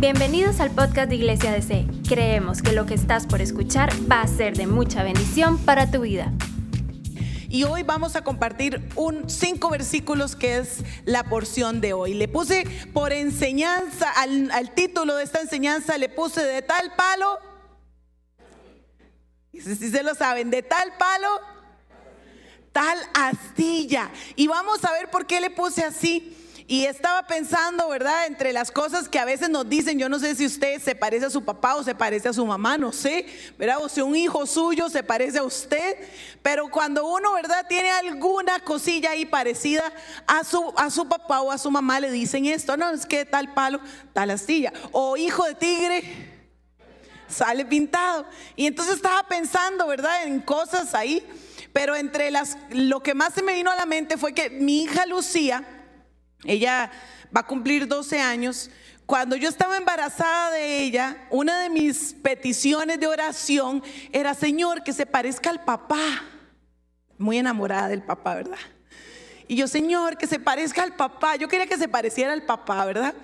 Bienvenidos al podcast de Iglesia DC. Creemos que lo que estás por escuchar va a ser de mucha bendición para tu vida. Y hoy vamos a compartir un cinco versículos que es la porción de hoy. Le puse por enseñanza, al, al título de esta enseñanza le puse de tal palo. Si se lo saben, de tal palo, tal astilla. Y vamos a ver por qué le puse así. Y estaba pensando, ¿verdad? Entre las cosas que a veces nos dicen, yo no sé si usted se parece a su papá o se parece a su mamá, no sé, ¿verdad? O si un hijo suyo se parece a usted, pero cuando uno, ¿verdad? Tiene alguna cosilla ahí parecida a su, a su papá o a su mamá, le dicen esto, no, es que tal palo, tal astilla. O hijo de tigre, sale pintado. Y entonces estaba pensando, ¿verdad? En cosas ahí. Pero entre las, lo que más se me vino a la mente fue que mi hija Lucía, ella va a cumplir 12 años. Cuando yo estaba embarazada de ella, una de mis peticiones de oración era, Señor, que se parezca al papá. Muy enamorada del papá, ¿verdad? Y yo, Señor, que se parezca al papá. Yo quería que se pareciera al papá, ¿verdad?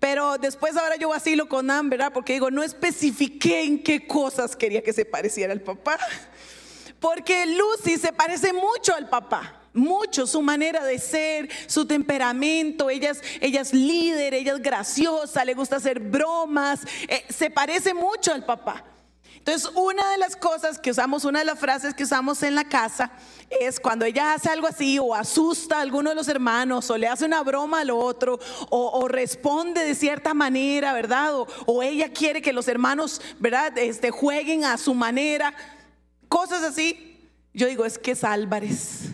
Pero después ahora yo vacilo con Ann, ¿verdad? Porque digo, no especifiqué en qué cosas quería que se pareciera al papá. Porque Lucy se parece mucho al papá mucho su manera de ser, su temperamento. Ella es, ella es líder, ella es graciosa, le gusta hacer bromas, eh, se parece mucho al papá. Entonces, una de las cosas que usamos, una de las frases que usamos en la casa es cuando ella hace algo así o asusta a alguno de los hermanos o le hace una broma al otro o, responde de cierta manera, ¿verdad? O, ella quiere que los hermanos, ¿verdad? Este, jueguen a su manera, cosas así. Yo digo, es que es Álvarez.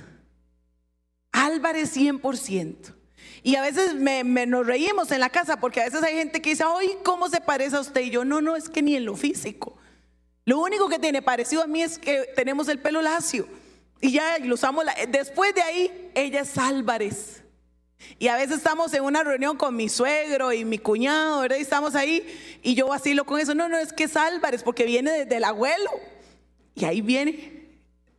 Álvarez 100%. Y a veces me, nos reímos en la casa porque a veces hay gente que dice, ay, ¿cómo se parece a usted? Y yo, no, no, es que ni en lo físico. Lo único que tiene parecido a mí es que tenemos el pelo lacio. Y ya lo usamos. después de ahí, ella es Álvarez. Y a veces estamos en una reunión con mi suegro y mi cuñado, ¿verdad? Y estamos ahí y yo vacilo con eso. No, no, es que es Álvarez porque viene desde el abuelo. Y ahí viene.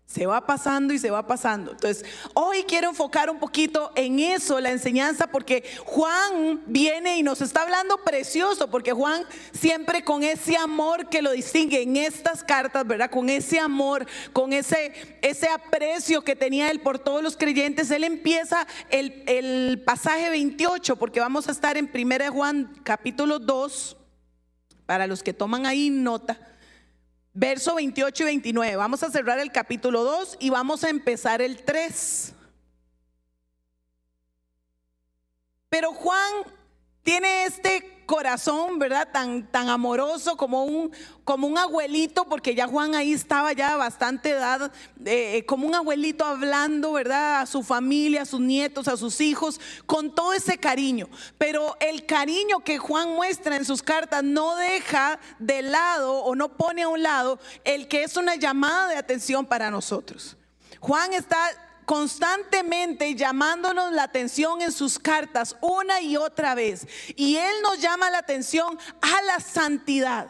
Se va pasando y se va pasando. Entonces, hoy quiero enfocar un poquito en eso, la enseñanza, porque Juan viene y nos está hablando precioso, porque Juan siempre con ese amor que lo distingue en estas cartas, ¿verdad? Con ese amor, con ese, ese aprecio que tenía él por todos los creyentes, él empieza el, el pasaje 28, porque vamos a estar en 1 Juan capítulo 2, para los que toman ahí nota verso 28 y 29. Vamos a cerrar el capítulo 2 y vamos a empezar el 3. Pero Juan tiene este corazón, ¿verdad? Tan, tan amoroso como un, como un abuelito, porque ya Juan ahí estaba ya bastante edad, eh, como un abuelito hablando, ¿verdad? A su familia, a sus nietos, a sus hijos, con todo ese cariño. Pero el cariño que Juan muestra en sus cartas no deja de lado o no pone a un lado el que es una llamada de atención para nosotros. Juan está constantemente llamándonos la atención en sus cartas una y otra vez. Y Él nos llama la atención a la santidad.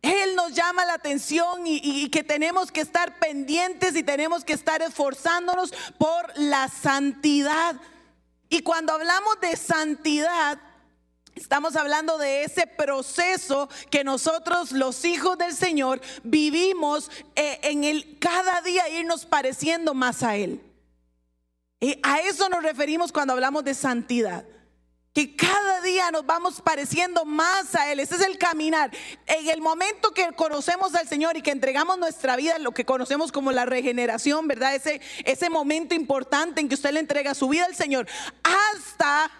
Él nos llama la atención y, que tenemos que estar pendientes y tenemos que estar esforzándonos por la santidad. Y cuando hablamos de santidad, Estamos hablando de ese proceso que nosotros, los hijos del Señor, vivimos eh, en el cada día irnos pareciendo más a Él. Y a eso nos referimos cuando hablamos de santidad. Que cada día nos vamos pareciendo más a Él. Ese es el caminar. En el momento que conocemos al Señor y que entregamos nuestra vida, lo que conocemos como la regeneración, ¿verdad? Ese, ese momento importante en que usted le entrega su vida al Señor, hasta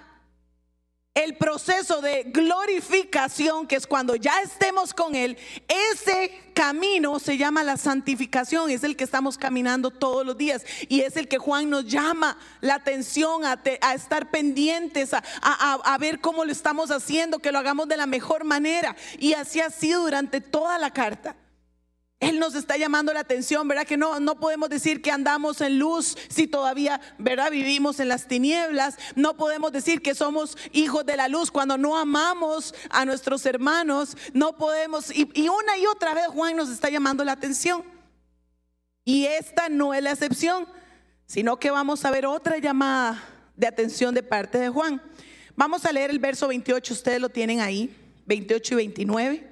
el proceso de glorificación, que es cuando ya estemos con Él, ese camino se llama la santificación, es el que estamos caminando todos los días y es el que Juan nos llama la atención a, estar pendientes, a, ver cómo lo estamos haciendo, que lo hagamos de la mejor manera. Y así ha sido durante toda la carta. Él nos está llamando la atención, ¿verdad? Que no, no podemos decir que andamos en luz si todavía, ¿verdad? Vivimos en las tinieblas. No podemos decir que somos hijos de la luz cuando no amamos a nuestros hermanos. No podemos, y, y una y otra vez Juan nos está llamando la atención. Y esta no es la excepción, sino que vamos a ver otra llamada de atención de parte de Juan. Vamos a leer el verso 28, ustedes lo tienen ahí. 28 y 29.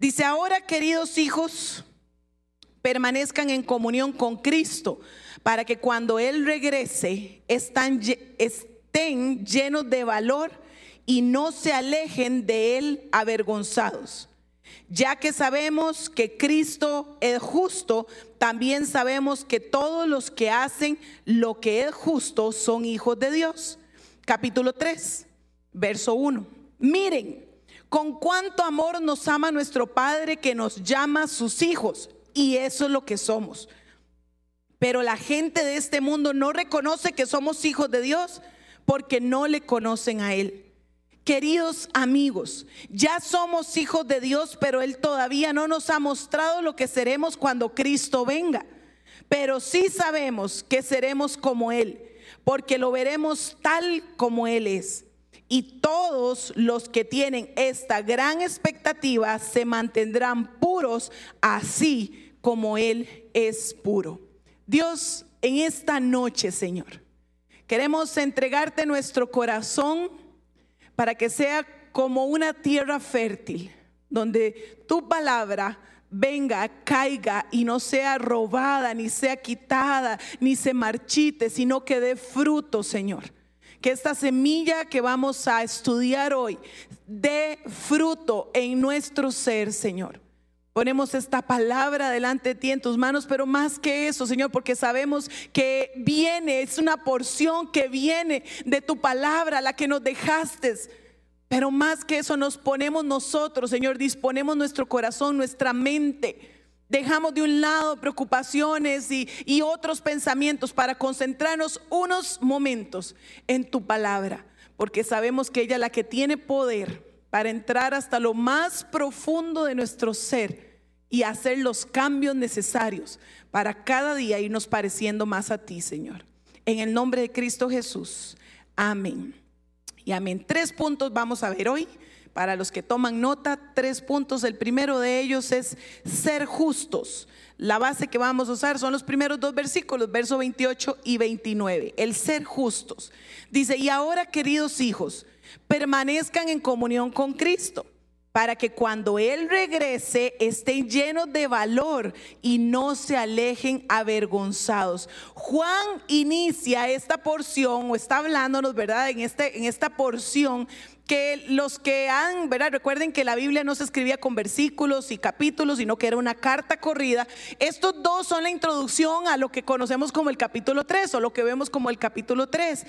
Dice, ahora queridos hijos, permanezcan en comunión con Cristo, para que cuando Él regrese estén llenos de valor y no se alejen de Él avergonzados. Ya que sabemos que Cristo es justo, también sabemos que todos los que hacen lo que es justo son hijos de Dios. Capítulo 3, verso 1. Miren, con cuánto amor nos ama nuestro Padre que nos llama sus hijos. Y eso es lo que somos. Pero la gente de este mundo no reconoce que somos hijos de Dios porque no le conocen a Él. Queridos amigos, ya somos hijos de Dios, pero Él todavía no nos ha mostrado lo que seremos cuando Cristo venga. Pero sí sabemos que seremos como Él, porque lo veremos tal como Él es. Y todos los que tienen esta gran expectativa se mantendrán puros así como Él es puro. Dios, en esta noche, Señor, queremos entregarte nuestro corazón para que sea como una tierra fértil, donde tu palabra venga, caiga y no sea robada, ni sea quitada, ni se marchite, sino que dé fruto, Señor. Que esta semilla que vamos a estudiar hoy dé fruto en nuestro ser, Señor. Ponemos esta palabra delante de ti en tus manos, pero más que eso, Señor, porque sabemos que viene, es una porción que viene de tu palabra, la que nos dejaste. Pero más que eso nos ponemos nosotros, Señor, disponemos nuestro corazón, nuestra mente. Dejamos de un lado preocupaciones y, otros pensamientos para concentrarnos unos momentos en tu palabra, porque sabemos que ella es la que tiene poder para entrar hasta lo más profundo de nuestro ser y hacer los cambios necesarios para cada día irnos pareciendo más a ti, Señor. En el nombre de Cristo Jesús. Amén. Y amén. Tres puntos vamos a ver hoy. Para los que toman nota, tres puntos. El primero de ellos es ser justos. La base que vamos a usar son los primeros dos versículos, verso 28 y 29. El ser justos. Dice, y ahora queridos hijos, permanezcan en comunión con Cristo, para que cuando Él regrese estén llenos de valor y no se alejen avergonzados. Juan inicia esta porción o está hablándonos, ¿verdad? En, este, en esta porción que los que han, ¿verdad? Recuerden que la Biblia no se escribía con versículos y capítulos, sino que era una carta corrida. Estos dos son la introducción a lo que conocemos como el capítulo 3 o lo que vemos como el capítulo 3.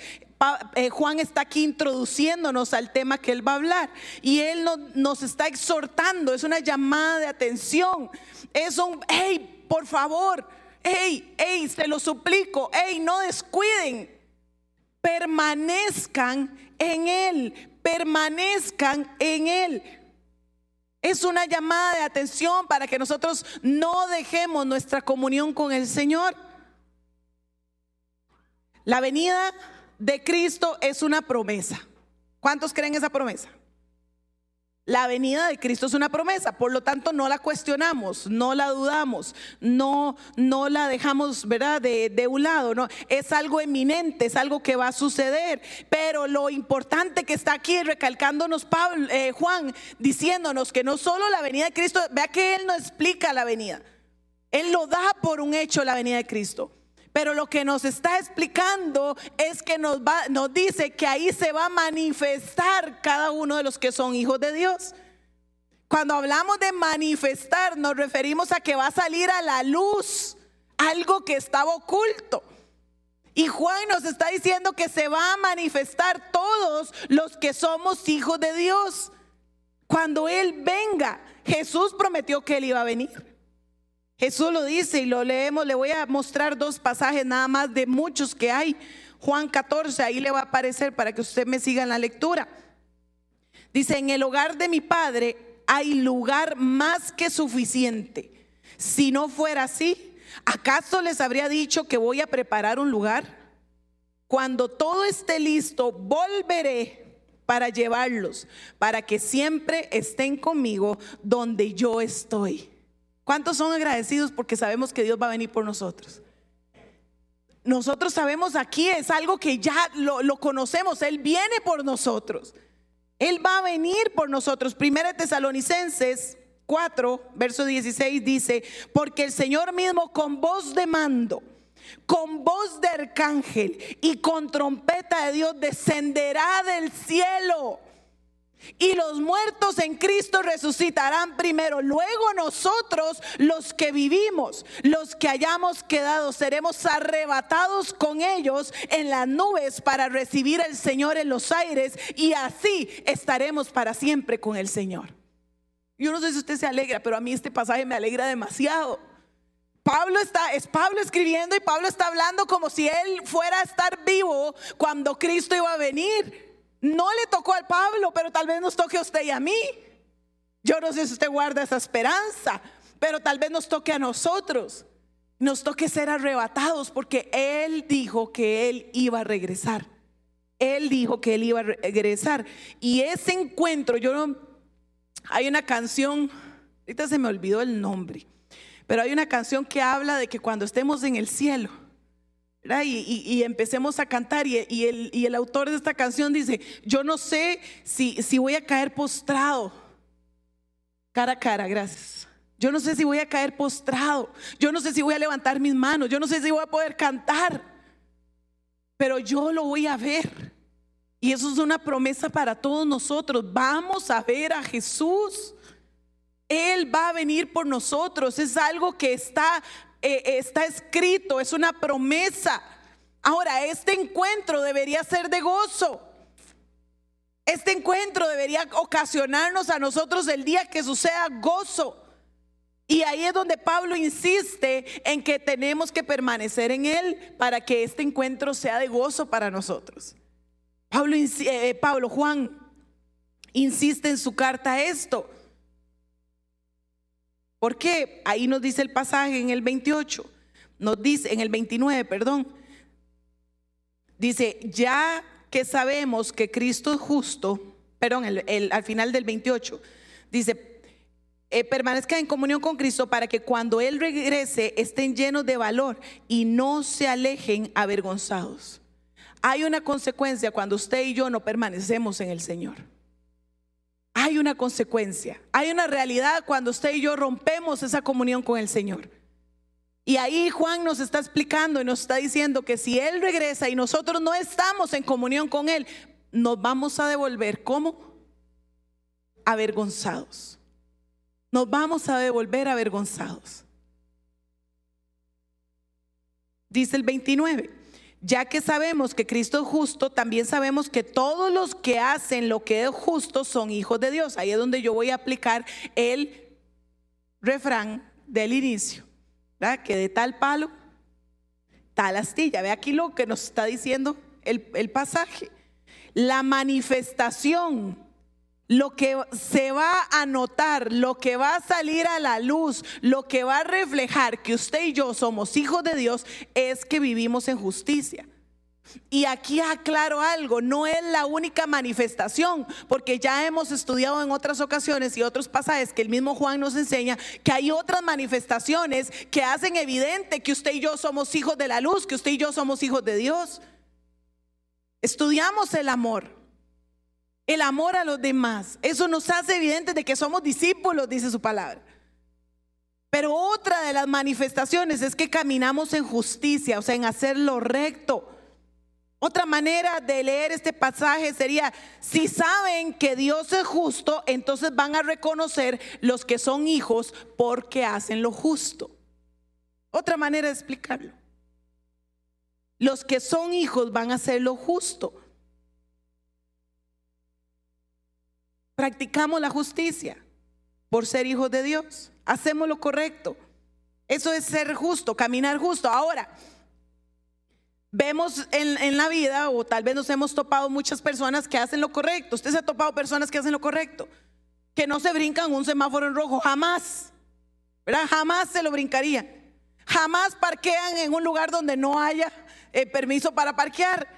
Eh, Juan está aquí introduciéndonos al tema que él va a hablar y él nos está exhortando, es una llamada de atención, es un, hey, por favor, hey, hey, se lo suplico, hey, no descuiden, permanezcan en Él, permanezcan en Él. Es una llamada de atención para que nosotros no dejemos nuestra comunión con el Señor. La venida de Cristo es una promesa. ¿Cuántos creen esa promesa? La venida de Cristo es una promesa, por lo tanto no la cuestionamos, no la dudamos, no, no la dejamos, ¿verdad? De, de, un lado, no, es algo eminente, es algo que va a suceder. Pero lo importante que está aquí recalcándonos eh, Juan, diciéndonos que no solo la venida de Cristo, vea que él no explica la venida, él lo da por un hecho la venida de Cristo. Pero lo que nos está explicando es que nos, va, nos dice que ahí se va a manifestar cada uno de los que son hijos de Dios. Cuando hablamos de manifestar, nos referimos a que va a salir a la luz algo que estaba oculto. Y Juan nos está diciendo que se va a manifestar todos los que somos hijos de Dios. Cuando Él venga, Jesús prometió que Él iba a venir. Jesús lo dice y lo leemos. Le voy a mostrar dos pasajes nada más de muchos que hay. Juan 14, ahí le va a aparecer para que usted me siga en la lectura. Dice, en el hogar de mi padre hay lugar más que suficiente. Si no fuera así, ¿acaso les habría dicho que voy a preparar un lugar? Cuando todo esté listo, volveré para llevarlos, para que siempre estén conmigo donde yo estoy. ¿Cuántos son agradecidos porque sabemos que Dios va a venir por nosotros? Nosotros sabemos aquí, es algo que ya lo, conocemos, Él viene por nosotros. Él va a venir por nosotros. Primera Tesalonicenses 4, verso 16 dice, porque el Señor mismo con voz de mando, con voz de arcángel y con trompeta de Dios descenderá del cielo y los muertos en Cristo resucitarán primero. Luego nosotros, los que vivimos, los que hayamos quedado, seremos arrebatados con ellos en las nubes para recibir al Señor en los aires y así estaremos para siempre con el Señor. Yo no sé si usted se alegra, pero a mí este pasaje me alegra demasiado. Pablo está, es Pablo escribiendo y Pablo está hablando como si él fuera a estar vivo cuando Cristo iba a venir. No le tocó al Pablo, pero tal vez nos toque a usted y a mí. Yo no sé si usted guarda esa esperanza, pero tal vez nos toque a nosotros. Nos toque ser arrebatados porque Él dijo que Él iba a regresar. Él dijo que Él iba a regresar. Y ese encuentro, yo no, hay una canción, ahorita se me olvidó el nombre, pero hay una canción que habla de que cuando estemos en el cielo, y, empecemos a cantar y, el, autor de esta canción dice, yo no sé si, si voy a caer postrado, cara a cara, gracias. Yo no sé si voy a caer postrado, yo no sé si voy a levantar mis manos, yo no sé si voy a poder cantar, pero yo lo voy a ver. Y eso es una promesa para todos nosotros. Vamos a ver a Jesús. Él va a venir por nosotros. Es algo que está eh, está escrito, es una promesa. Ahora, este encuentro debería ser de gozo. Este encuentro debería ocasionarnos a nosotros el día que suceda gozo. Y ahí es donde Pablo insiste en que tenemos que permanecer en él para que este encuentro sea de gozo para nosotros. Pablo, eh, Pablo Juan insiste en su carta esto. ¿Por qué? Ahí nos dice el pasaje en el 28, nos dice, en el 29, perdón. Dice, ya que sabemos que Cristo es justo, perdón, al final del 28, dice, eh, permanezca en comunión con Cristo para que cuando Él regrese estén llenos de valor y no se alejen avergonzados. Hay una consecuencia cuando usted y yo no permanecemos en el Señor hay una consecuencia, hay una realidad cuando usted y yo rompemos esa comunión con el Señor. Y ahí Juan nos está explicando y nos está diciendo que si Él regresa y nosotros no estamos en comunión con Él, nos vamos a devolver como avergonzados. Nos vamos a devolver avergonzados. Dice el 29 ya que sabemos que Cristo es justo, también sabemos que todos los que hacen lo que es justo son hijos de Dios. Ahí es donde yo voy a aplicar el refrán del inicio, ¿verdad? Que de tal palo, tal astilla. Ve aquí lo que nos está diciendo el, el pasaje. La manifestación lo que se va a notar, lo que va a salir a la luz, lo que va a reflejar que usted y yo somos hijos de Dios es que vivimos en justicia. Y aquí aclaro algo, no es la única manifestación, porque ya hemos estudiado en otras ocasiones y otros pasajes que el mismo Juan nos enseña que hay otras manifestaciones que hacen evidente que usted y yo somos hijos de la luz, que usted y yo somos hijos de Dios. Estudiamos el amor el amor a los demás. Eso nos hace evidente de que somos discípulos, dice su palabra. Pero otra de las manifestaciones es que caminamos en justicia, o sea, en hacer lo recto. Otra manera de leer este pasaje sería, si saben que Dios es justo, entonces van a reconocer los que son hijos porque hacen lo justo. Otra manera de explicarlo. Los que son hijos van a hacer lo justo. Practicamos la justicia por ser hijos de Dios. Hacemos lo correcto. Eso es ser justo, caminar justo. Ahora, vemos en, la vida, o tal vez nos hemos topado muchas personas que hacen lo correcto. Usted se ha topado personas que hacen lo correcto, que no se brincan un semáforo en rojo, jamás. ¿verdad? Jamás se lo brincarían. Jamás parquean en un lugar donde no haya eh, permiso para parquear.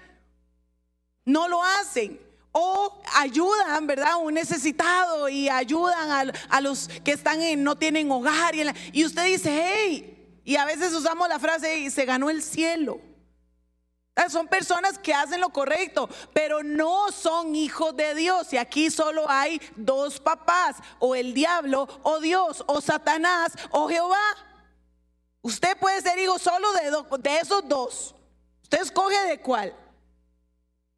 No lo hacen o ayudan, ¿verdad? A un necesitado y ayudan a, los que están en, no tienen hogar. Y, y, usted dice, hey, y a veces usamos la frase, hey, se ganó el cielo. Son personas que hacen lo correcto, pero no son hijos de Dios. Y aquí solo hay dos papás, o el diablo, o Dios, o Satanás, o Jehová. Usted puede ser hijo solo de, de esos dos. Usted escoge de cuál.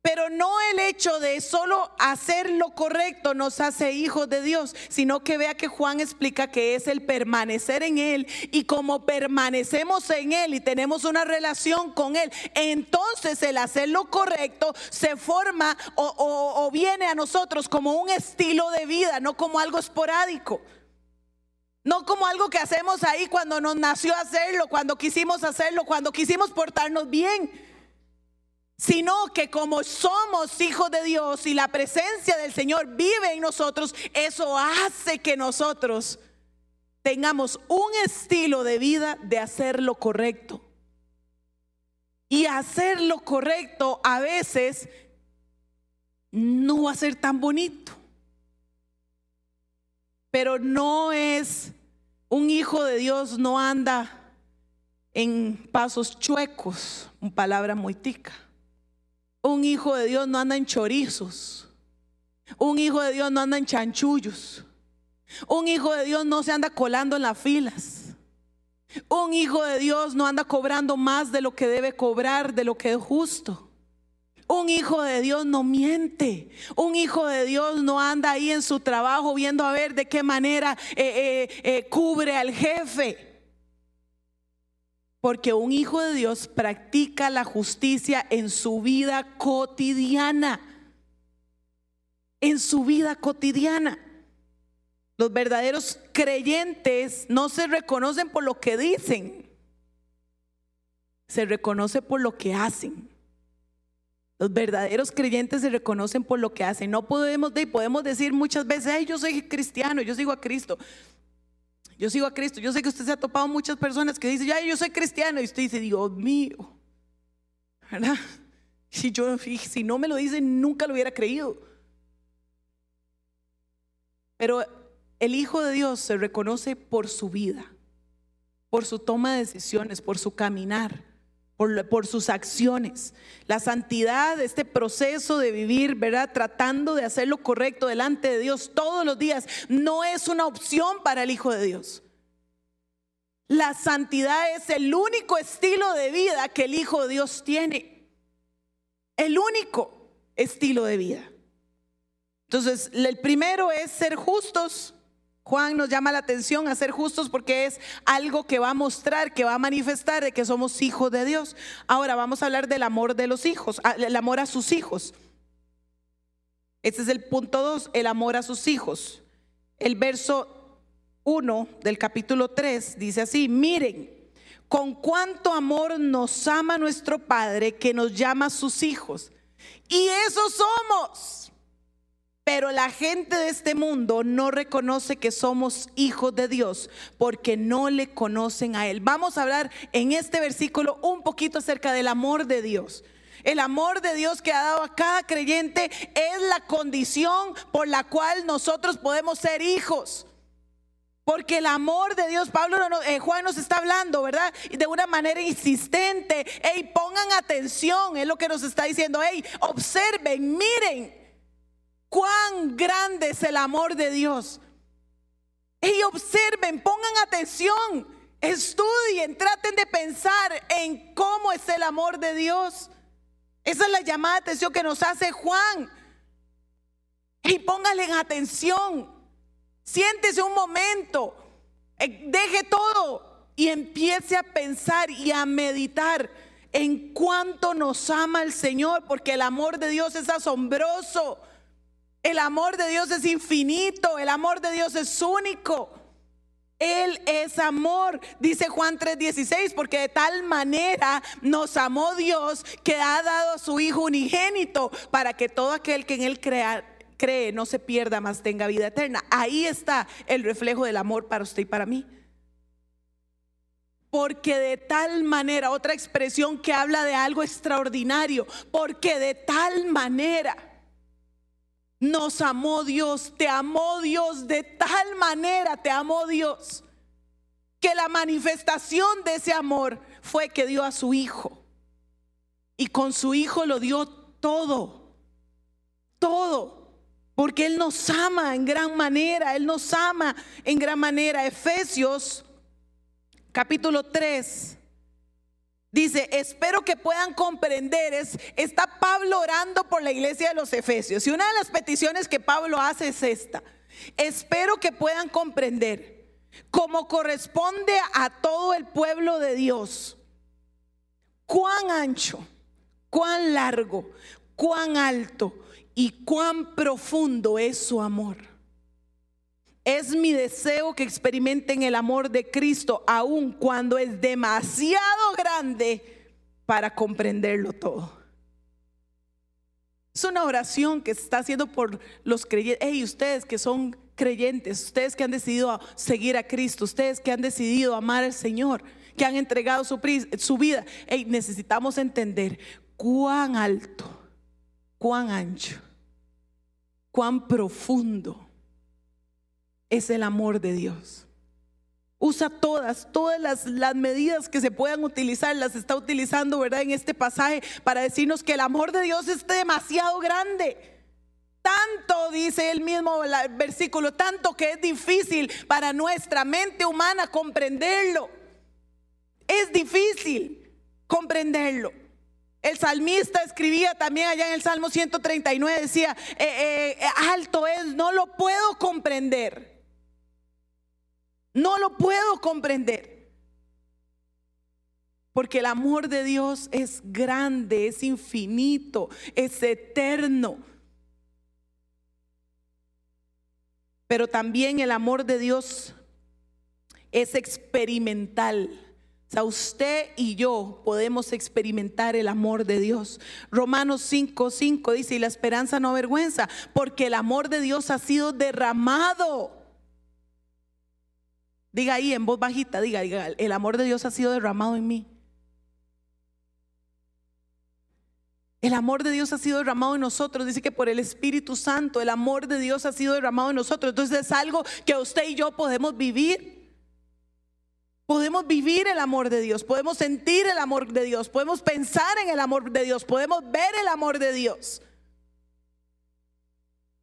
Pero no el hecho de solo hacer lo correcto nos hace hijos de Dios, sino que vea que Juan explica que es el permanecer en Él. Y como permanecemos en Él y tenemos una relación con Él, entonces el hacer lo correcto se forma o, viene a nosotros como un estilo de vida, no como algo esporádico. No como algo que hacemos ahí cuando nos nació hacerlo, cuando quisimos hacerlo, cuando quisimos portarnos bien sino que como somos hijos de Dios y la presencia del Señor vive en nosotros, eso hace que nosotros tengamos un estilo de vida de hacer lo correcto. Y hacer lo correcto a veces no va a ser tan bonito. Pero no es, un hijo de Dios no anda en pasos chuecos, una palabra muy tica. Un hijo de Dios no anda en chorizos. Un hijo de Dios no anda en chanchullos. Un hijo de Dios no se anda colando en las filas. Un hijo de Dios no anda cobrando más de lo que debe cobrar, de lo que es justo. Un hijo de Dios no miente. Un hijo de Dios no anda ahí en su trabajo viendo a ver de qué manera eh, eh, eh, cubre al jefe. Porque un hijo de Dios practica la justicia en su vida cotidiana. En su vida cotidiana. Los verdaderos creyentes no se reconocen por lo que dicen, se reconoce por lo que hacen. Los verdaderos creyentes se reconocen por lo que hacen. No podemos, podemos decir muchas veces, ay, yo soy cristiano, yo sigo a Cristo. Yo sigo a Cristo. Yo sé que usted se ha topado muchas personas que dicen, ya, yo soy cristiano. Y usted dice, Dios mío, ¿verdad? Si, yo, si no me lo dicen, nunca lo hubiera creído. Pero el Hijo de Dios se reconoce por su vida, por su toma de decisiones, por su caminar por, sus acciones. La santidad, este proceso de vivir, ¿verdad? Tratando de hacer lo correcto delante de Dios todos los días, no es una opción para el Hijo de Dios. La santidad es el único estilo de vida que el Hijo de Dios tiene. El único estilo de vida. Entonces, el primero es ser justos. Juan nos llama la atención a ser justos porque es algo que va a mostrar, que va a manifestar de que somos hijos de Dios. Ahora vamos a hablar del amor de los hijos, el amor a sus hijos. Este es el punto 2, el amor a sus hijos. El verso 1 del capítulo 3 dice así, miren, con cuánto amor nos ama nuestro Padre que nos llama sus hijos. Y eso somos. Pero la gente de este mundo no reconoce que somos hijos de Dios porque no le conocen a Él. Vamos a hablar en este versículo un poquito acerca del amor de Dios. El amor de Dios que ha dado a cada creyente es la condición por la cual nosotros podemos ser hijos. Porque el amor de Dios, Pablo, eh, Juan nos está hablando, ¿verdad? De una manera insistente. Hey, pongan atención, es lo que nos está diciendo. Hey, observen, miren cuán grande es el amor de Dios. Y observen, pongan atención, estudien, traten de pensar en cómo es el amor de Dios. Esa es la llamada de atención que nos hace Juan. Y pónganle atención. Siéntese un momento. Eh, deje todo y empiece a pensar y a meditar en cuánto nos ama el Señor, porque el amor de Dios es asombroso. El amor de Dios es infinito, el amor de Dios es único. Él es amor, dice Juan 3:16, porque de tal manera nos amó Dios que ha dado a su Hijo unigénito para que todo aquel que en Él cree no se pierda, más tenga vida eterna. Ahí está el reflejo del amor para usted y para mí. Porque de tal manera, otra expresión que habla de algo extraordinario, porque de tal manera nos amó Dios, te amó Dios de tal manera, te amó Dios, que la manifestación de ese amor fue que dio a su Hijo. y con su Hijo lo dio todo, todo, porque Él nos ama en gran manera, Él nos ama en gran manera. Efesios capítulo 3. Dice, espero que puedan comprender, es, está Pablo orando por la iglesia de los Efesios. Y una de las peticiones que Pablo hace es esta. Espero que puedan comprender, como corresponde a todo el pueblo de Dios, cuán ancho, cuán largo, cuán alto y cuán profundo es su amor. Es mi deseo que experimenten el amor de Cristo, aun cuando es demasiado grande para comprenderlo todo. Es una oración que se está haciendo por los creyentes. Hey, ustedes que son creyentes, ustedes que han decidido seguir a Cristo, ustedes que han decidido amar al Señor, que han entregado su, vida. Hey, necesitamos entender cuán alto, cuán ancho, cuán profundo es el amor de Dios. Usa todas, todas las, medidas que se puedan utilizar, las está utilizando, ¿verdad? En este pasaje para decirnos que el amor de Dios es demasiado grande. Tanto, dice el mismo versículo, tanto que es difícil para nuestra mente humana comprenderlo. Es difícil comprenderlo. El salmista escribía también allá en el Salmo 139, decía, eh, eh, alto es, no lo puedo comprender. No lo puedo comprender. Porque el amor de Dios es grande, es infinito, es eterno. Pero también el amor de Dios es experimental. O sea, usted y yo podemos experimentar el amor de Dios. Romanos 5, 5 dice, y la esperanza no avergüenza, porque el amor de Dios ha sido derramado Diga ahí en voz bajita, diga, diga, el amor de Dios ha sido derramado en mí. El amor de Dios ha sido derramado en nosotros. Dice que por el Espíritu Santo el amor de Dios ha sido derramado en nosotros. Entonces es algo que usted y yo podemos vivir. Podemos vivir el amor de Dios, podemos sentir el amor de Dios, podemos pensar en el amor de Dios, podemos ver el amor de Dios.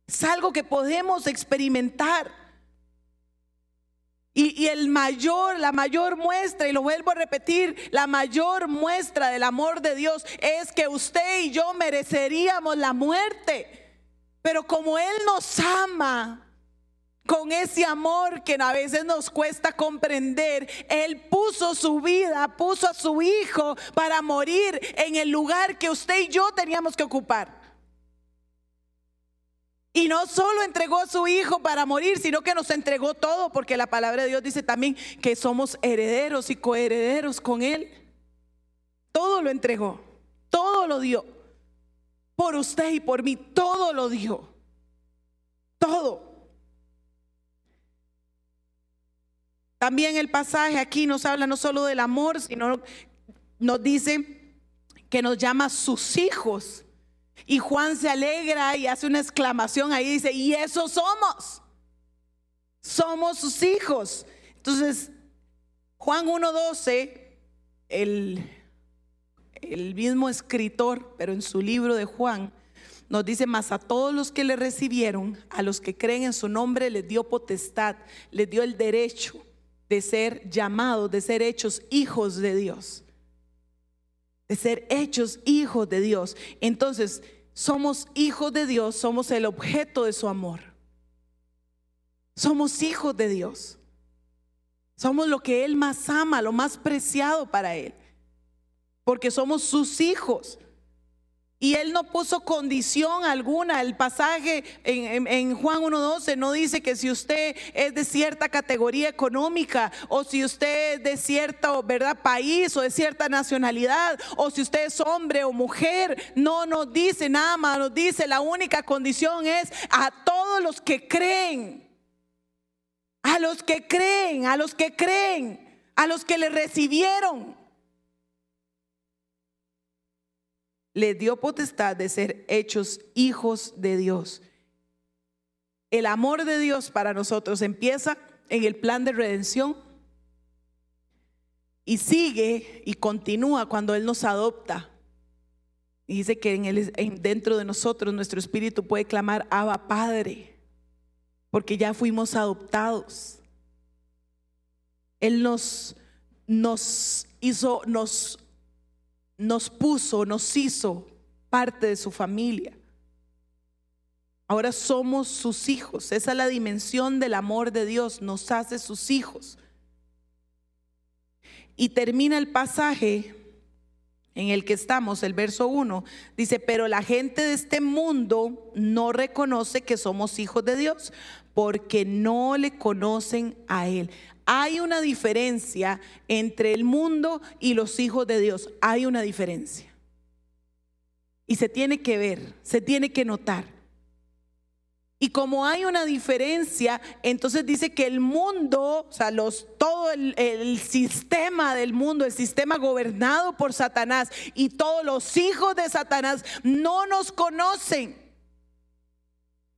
Es algo que podemos experimentar. Y, el mayor, la mayor muestra, y lo vuelvo a repetir, la mayor muestra del amor de Dios es que usted y yo mereceríamos la muerte. Pero como Él nos ama, con ese amor que a veces nos cuesta comprender, Él puso su vida, puso a su Hijo para morir en el lugar que usted y yo teníamos que ocupar. Y no solo entregó a su Hijo para morir, sino que nos entregó todo, porque la palabra de Dios dice también que somos herederos y coherederos con Él. Todo lo entregó, todo lo dio. Por usted y por mí, todo lo dio. Todo. También el pasaje aquí nos habla no solo del amor, sino nos dice que nos llama sus hijos. Y Juan se alegra y hace una exclamación ahí, dice, y eso somos. Somos sus hijos. Entonces, Juan 1.12, el, el mismo escritor, pero en su libro de Juan, nos dice, más a todos los que le recibieron, a los que creen en su nombre, les dio potestad, les dio el derecho de ser llamados, de ser hechos hijos de Dios de ser hechos hijos de Dios. Entonces, somos hijos de Dios, somos el objeto de su amor. Somos hijos de Dios. Somos lo que Él más ama, lo más preciado para Él. Porque somos sus hijos. Y él no puso condición alguna. El pasaje en, Juan 1.12 no dice que si usted es de cierta categoría económica o si usted es de cierto ¿verdad? país o de cierta nacionalidad o si usted es hombre o mujer. No nos dice nada más, nos dice la única condición es a todos los que creen. A los que creen, a los que creen, a los que le recibieron. Le dio potestad de ser hechos hijos de Dios. El amor de Dios para nosotros empieza en el plan de redención y sigue y continúa cuando Él nos adopta Y dice que en el, dentro de nosotros nuestro espíritu puede clamar, Abba Padre, porque ya fuimos adoptados. Él nos, nos hizo, nos, nos puso, nos hizo parte de su familia. Ahora somos sus hijos. Esa es la dimensión del amor de Dios. Nos hace sus hijos. Y termina el pasaje en el que estamos, el verso 1, dice, pero la gente de este mundo no reconoce que somos hijos de Dios porque no le conocen a Él. Hay una diferencia entre el mundo y los hijos de Dios. Hay una diferencia. Y se tiene que ver, se tiene que notar. Y como hay una diferencia, entonces dice que el mundo, o sea, los, todo el, el, sistema del mundo, el sistema gobernado por Satanás y todos los hijos de Satanás no nos conocen.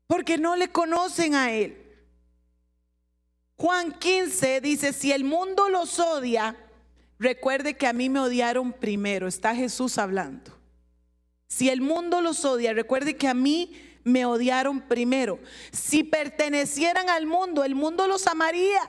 Porque no le conocen a Él. Juan 15 dice, si el mundo los odia, recuerde que a mí me odiaron primero. Está Jesús hablando. Si el mundo los odia, recuerde que a mí me odiaron primero. Si pertenecieran al mundo, el mundo los amaría.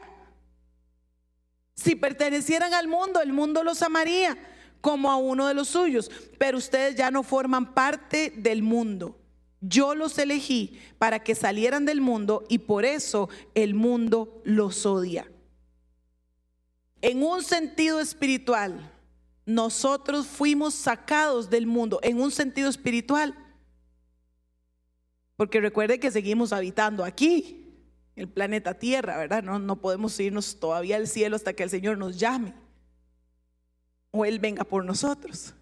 Si pertenecieran al mundo, el mundo los amaría como a uno de los suyos. Pero ustedes ya no forman parte del mundo. Yo los elegí para que salieran del mundo y por eso el mundo los odia. En un sentido espiritual, nosotros fuimos sacados del mundo, en un sentido espiritual. Porque recuerde que seguimos habitando aquí, el planeta Tierra, ¿verdad? No, no podemos irnos todavía al cielo hasta que el Señor nos llame o Él venga por nosotros.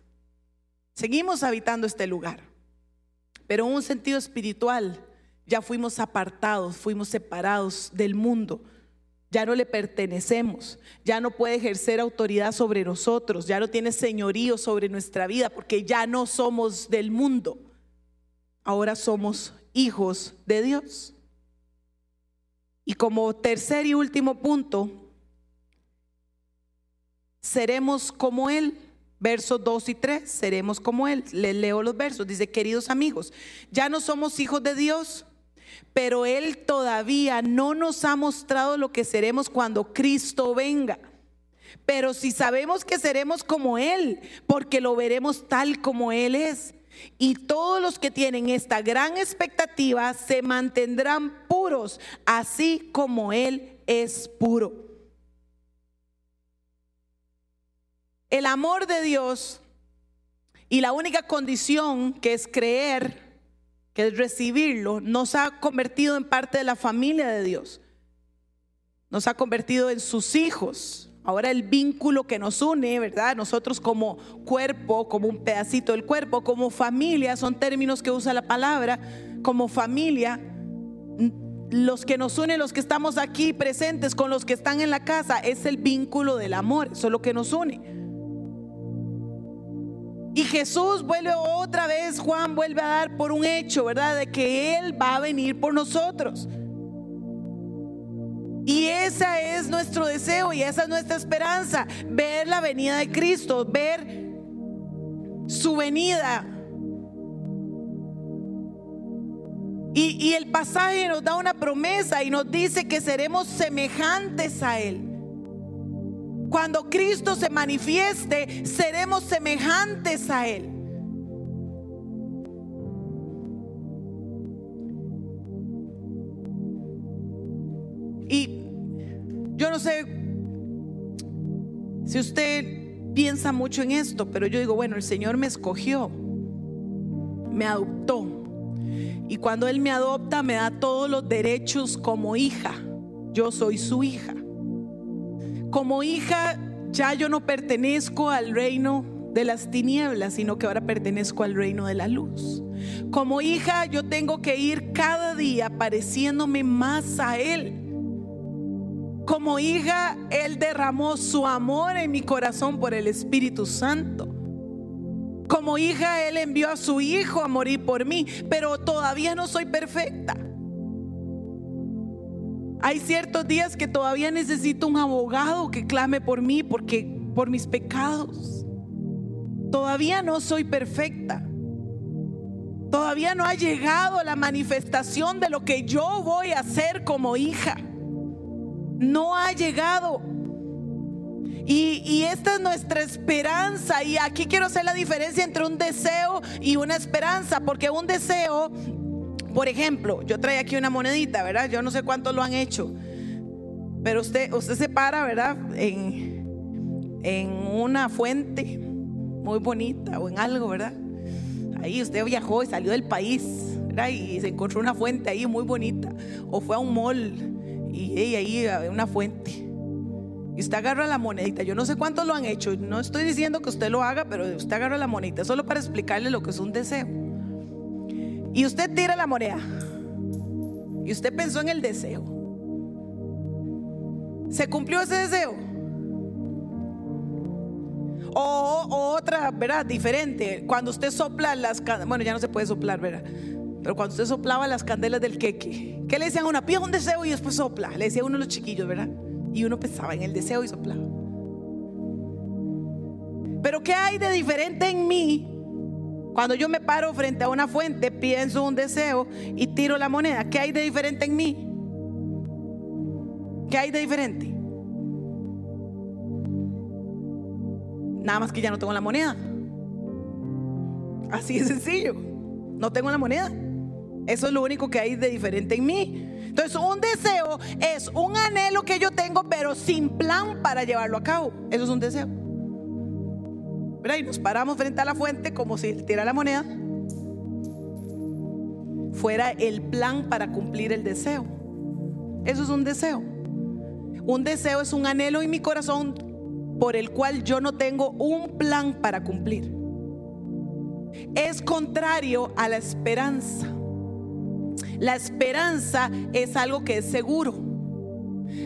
Seguimos habitando este lugar. Pero en un sentido espiritual, ya fuimos apartados, fuimos separados del mundo. Ya no le pertenecemos, ya no puede ejercer autoridad sobre nosotros, ya no tiene señorío sobre nuestra vida, porque ya no somos del mundo. Ahora somos hijos de Dios. Y como tercer y último punto, seremos como Él versos 2 y 3, seremos como Él. Le leo los versos. Dice, queridos amigos, ya no somos hijos de Dios, pero Él todavía no nos ha mostrado lo que seremos cuando Cristo venga. Pero si sabemos que seremos como Él, porque lo veremos tal como Él es. Y todos los que tienen esta gran expectativa se mantendrán puros, así como Él es puro. El amor de Dios y la única condición que es creer, que es recibirlo, nos ha convertido en parte de la familia de Dios. Nos ha convertido en sus hijos. Ahora el vínculo que nos une, ¿verdad? Nosotros como cuerpo, como un pedacito del cuerpo, como familia, son términos que usa la palabra, como familia, los que nos unen, los que estamos aquí presentes con los que están en la casa, es el vínculo del amor, eso es lo que nos une. Y Jesús vuelve otra vez, Juan vuelve a dar por un hecho, ¿verdad? De que Él va a venir por nosotros. Y ese es nuestro deseo y esa es nuestra esperanza, ver la venida de Cristo, ver su venida. Y, y, el pasaje nos da una promesa y nos dice que seremos semejantes a Él. Cuando Cristo se manifieste, seremos semejantes a Él. Y yo no sé si usted piensa mucho en esto, pero yo digo, bueno, el Señor me escogió, me adoptó. Y cuando Él me adopta, me da todos los derechos como hija. Yo soy su hija como hija ya yo no pertenezco al reino de las tinieblas, sino que ahora pertenezco al reino de la luz. Como hija yo tengo que ir cada día pareciéndome más a Él. Como hija, Él derramó su amor en mi corazón por el Espíritu Santo. Como hija, Él envió a su Hijo a morir por mí, pero todavía no soy perfecta. Hay ciertos días que todavía necesito un abogado que clame por mí porque por mis pecados. Todavía no soy perfecta. Todavía no ha llegado la manifestación de lo que yo voy a hacer como hija. No ha llegado. Y, esta es nuestra esperanza. Y aquí quiero hacer la diferencia entre un deseo y una esperanza. Porque un deseo, por ejemplo, yo trae aquí una monedita, ¿verdad? Yo no sé cuántos lo han hecho. Pero usted, usted se para, ¿verdad? En, en una fuente muy bonita o en algo, ¿verdad? Ahí usted viajó y salió del país, ¿verdad? Y se encontró una fuente ahí muy bonita. O fue a un mall y ahí había una fuente. Y usted agarra la monedita. Yo no sé cuántos lo han hecho. No estoy diciendo que usted lo haga, pero usted agarra la monedita solo para explicarle lo que es un deseo. Y usted tira la moneda. Y usted pensó en el deseo. ¿Se cumplió ese deseo? O, otra, ¿verdad? Diferente. Cuando usted sopla las candelas, bueno, ya no se puede soplar, ¿verdad? Pero cuando usted soplaba las candelas del queque, ¿qué le decían a una? Pide un deseo y después sopla. Le decía uno a los chiquillos, ¿verdad? Y uno pensaba en el deseo y soplaba. Pero ¿qué hay de diferente en mí? Cuando yo me paro frente a una fuente, pienso un deseo y tiro la moneda. ¿Qué hay de diferente en mí? ¿Qué hay de diferente? Nada más que ya no tengo la moneda. Así de sencillo. No tengo la moneda. Eso es lo único que hay de diferente en mí. Entonces, un deseo es un anhelo que yo tengo, pero sin plan para llevarlo a cabo. Eso es un deseo. Y nos paramos frente a la fuente como si tirara la moneda fuera el plan para cumplir el deseo. Eso es un deseo. Un deseo es un anhelo en mi corazón por el cual yo no tengo un plan para cumplir. Es contrario a la esperanza. La esperanza es algo que es seguro.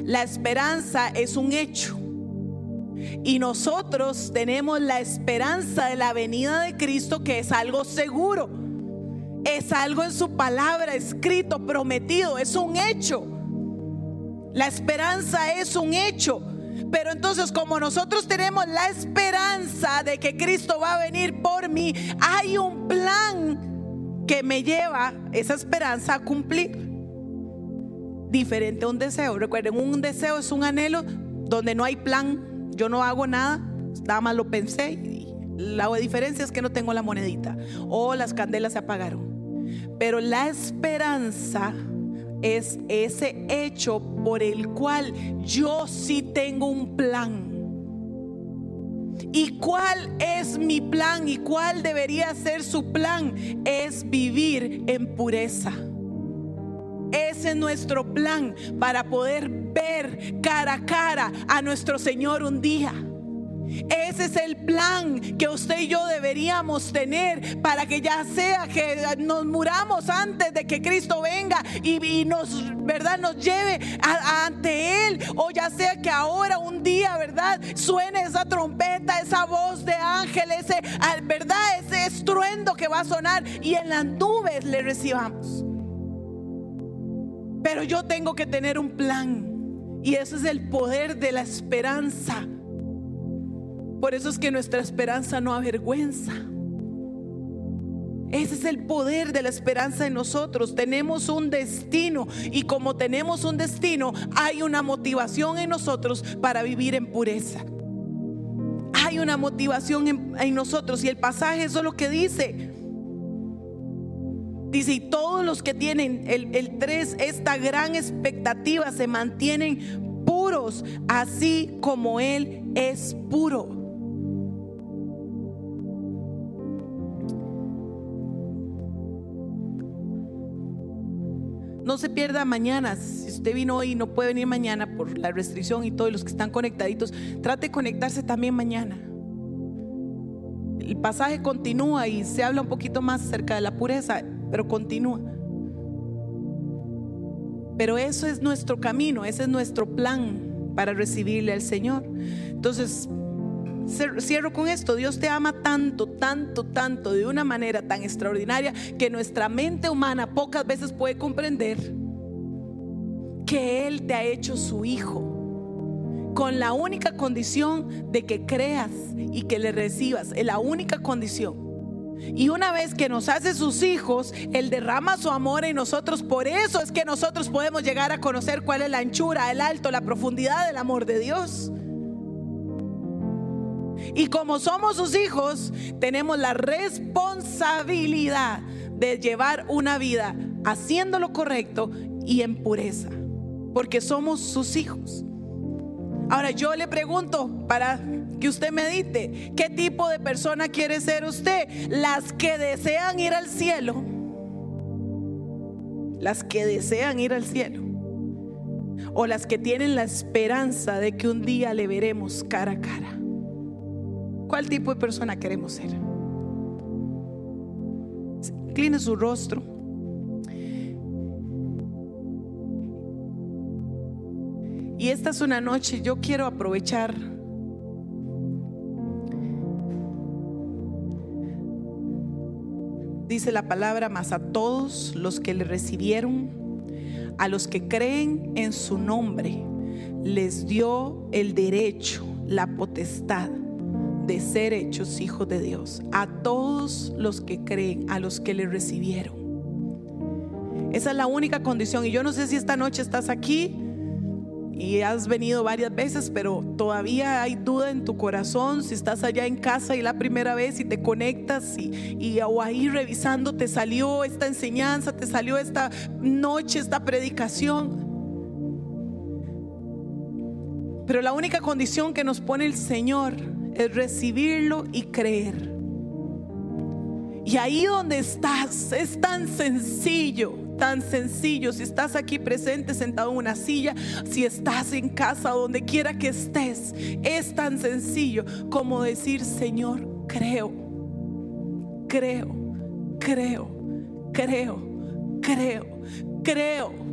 La esperanza es un hecho. Y nosotros tenemos la esperanza de la venida de Cristo que es algo seguro. Es algo en su palabra escrito, prometido, es un hecho. La esperanza es un hecho. Pero entonces como nosotros tenemos la esperanza de que Cristo va a venir por mí, hay un plan que me lleva esa esperanza a cumplir. Diferente a un deseo. Recuerden, un deseo es un anhelo donde no hay plan. Yo no hago nada, nada más lo pensé. Y la diferencia es que no tengo la monedita o las candelas se apagaron. Pero la esperanza es ese hecho por el cual yo sí tengo un plan. ¿Y cuál es mi plan? ¿Y cuál debería ser su plan? Es vivir en pureza. Ese es nuestro plan para poder ver cara a cara a nuestro Señor un día. Ese es el plan que usted y yo deberíamos tener para que ya sea que nos muramos antes de que Cristo venga y, nos, ¿verdad? Nos lleve ante Él. O ya sea que ahora un día, ¿verdad? Suene esa trompeta, esa voz de ángel, ese, ¿verdad? Ese estruendo que va a sonar y en las nubes le recibamos. Pero yo tengo que tener un plan. Y eso es el poder de la esperanza. Por eso es que nuestra esperanza no avergüenza. Ese es el poder de la esperanza en nosotros. Tenemos un destino y como tenemos un destino, hay una motivación en nosotros para vivir en pureza. Hay una motivación en, nosotros y el pasaje eso es lo que dice. Dice, y todos los que tienen el, el 3, esta gran expectativa, se mantienen puros, así como Él es puro. No se pierda mañana. Si usted vino hoy y no puede venir mañana por la restricción y todos los que están conectaditos, trate de conectarse también mañana. El pasaje continúa y se habla un poquito más acerca de la pureza, pero continúa. Pero eso es nuestro camino, ese es nuestro plan para recibirle al Señor. Entonces, Cierro con esto, Dios te ama tanto, tanto, tanto, de una manera tan extraordinaria que nuestra mente humana pocas veces puede comprender que Él te ha hecho su hijo con la única condición de que creas y que le recibas, es la única condición. Y una vez que nos hace sus hijos, Él derrama su amor en nosotros. Por eso es que nosotros podemos llegar a conocer cuál es la anchura, el alto, la profundidad del amor de Dios. Y como somos sus hijos, tenemos la responsabilidad de llevar una vida haciendo lo correcto y en pureza. Porque somos sus hijos. Ahora yo le pregunto para que usted medite, ¿qué tipo de persona quiere ser usted? Las que desean ir al cielo. Las que desean ir al cielo. O las que tienen la esperanza de que un día le veremos cara a cara. ¿Cuál tipo de persona queremos ser? Incline su rostro. Y esta es una noche, yo quiero aprovechar dice la palabra, más a todos los que le recibieron, a los que creen en su nombre, les dio el derecho, la potestad de ser hechos hijos de Dios. A todos los que creen, a los que le recibieron. Esa es la única condición. Y yo no sé si esta noche estás aquí y has venido varias veces, pero todavía hay duda en tu corazón si estás allá en casa y la primera vez y te conectas y, y o ahí revisando te salió esta enseñanza, te salió esta noche, esta predicación. Pero la única condición que nos pone el Señor es recibirlo y creer. Y ahí donde estás es tan sencillo tan sencillo. Si estás aquí presente, sentado en una silla, si estás en casa, donde quiera que estés, es tan sencillo como decir, Señor, creo, creo, creo, creo, creo, creo.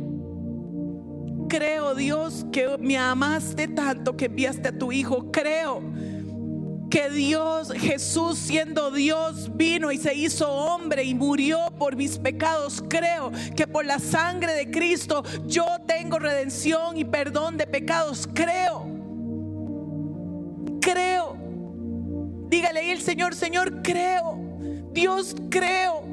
Creo, Dios, que me amaste tanto que enviaste a tu Hijo. Creo que Dios, Jesús siendo Dios, vino y se hizo hombre y murió por mis pecados. Creo que por la sangre de Cristo yo tengo redención y perdón de pecados. Creo. Creo. Dígale ahí el Señor, Señor, creo. Dios, creo.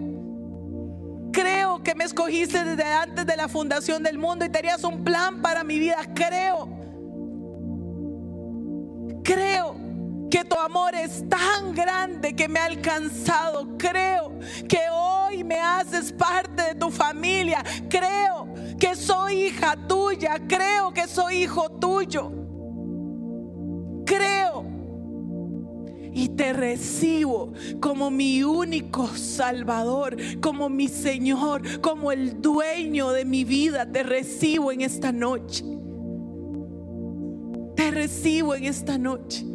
Creo que me escogiste desde antes de la fundación del mundo y tenías un plan para mi vida. Creo. Creo que tu amor es tan grande que me ha alcanzado. Creo que hoy me haces parte de tu familia. Creo que soy hija tuya. Creo que soy hijo tuyo. Creo. Y te recibo como mi único Salvador, como mi Señor, como el dueño de mi vida. Te recibo en esta noche. Te recibo en esta noche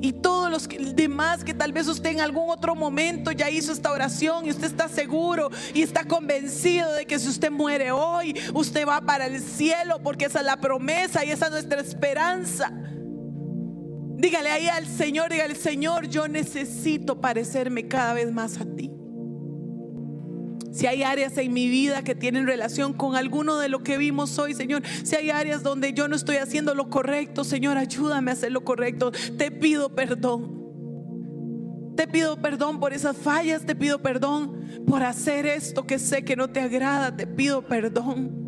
y todos los demás que tal vez usted en algún otro momento ya hizo esta oración y usted está seguro y está convencido de que si usted muere hoy, usted va para el cielo porque esa es la promesa y esa es nuestra esperanza. Dígale ahí al Señor, dígale, Señor, yo necesito parecerme cada vez más a ti. Si hay áreas en mi vida que tienen relación con alguno de lo que vimos hoy, Señor, si hay áreas donde yo no estoy haciendo lo correcto, Señor, ayúdame a hacer lo correcto. Te pido perdón. Te pido perdón por esas fallas, te pido perdón por hacer esto que sé que no te agrada, te pido perdón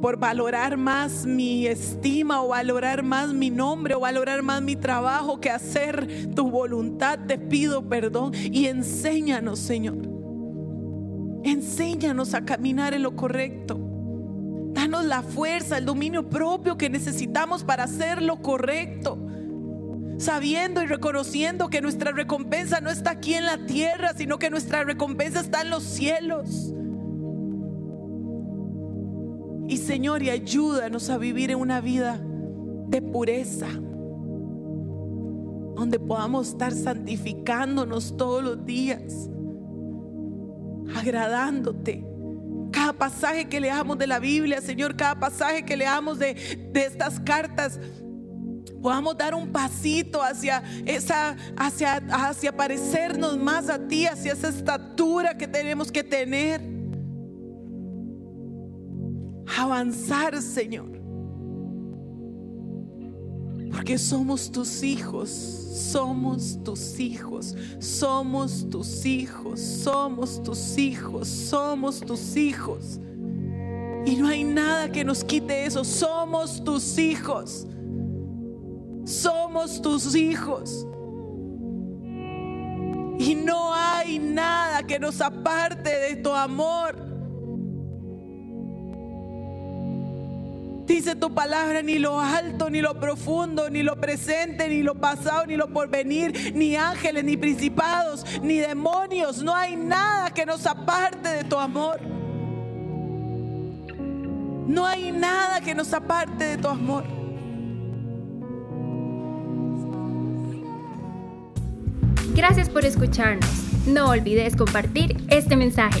por valorar más mi estima o valorar más mi nombre o valorar más mi trabajo que hacer tu voluntad. Te pido perdón y enséñanos, Señor. Enséñanos a caminar en lo correcto. Danos la fuerza, el dominio propio que necesitamos para hacer lo correcto. Sabiendo y reconociendo que nuestra recompensa no está aquí en la tierra, sino que nuestra recompensa está en los cielos. Y Señor, y ayúdanos a vivir en una vida de pureza, donde podamos estar santificándonos todos los días agradándote. Cada pasaje que leamos de la Biblia, Señor, cada pasaje que leamos de, de estas cartas, podamos dar un pasito hacia esa, hacia, hacia parecernos más a ti, hacia esa estatura que tenemos que tener. Avanzar, Señor. Porque somos tus hijos, somos tus hijos, somos tus hijos, somos tus hijos, somos tus hijos. Y no hay nada que nos quite eso, somos tus hijos, somos tus hijos. Y no hay nada que nos aparte de tu amor. Dice tu palabra, ni lo alto, ni lo profundo, ni lo presente, ni lo pasado, ni lo porvenir, ni ángeles, ni principados, ni demonios. No hay nada que nos aparte de tu amor. No hay nada que nos aparte de tu amor. Gracias por escucharnos. No olvides compartir este mensaje.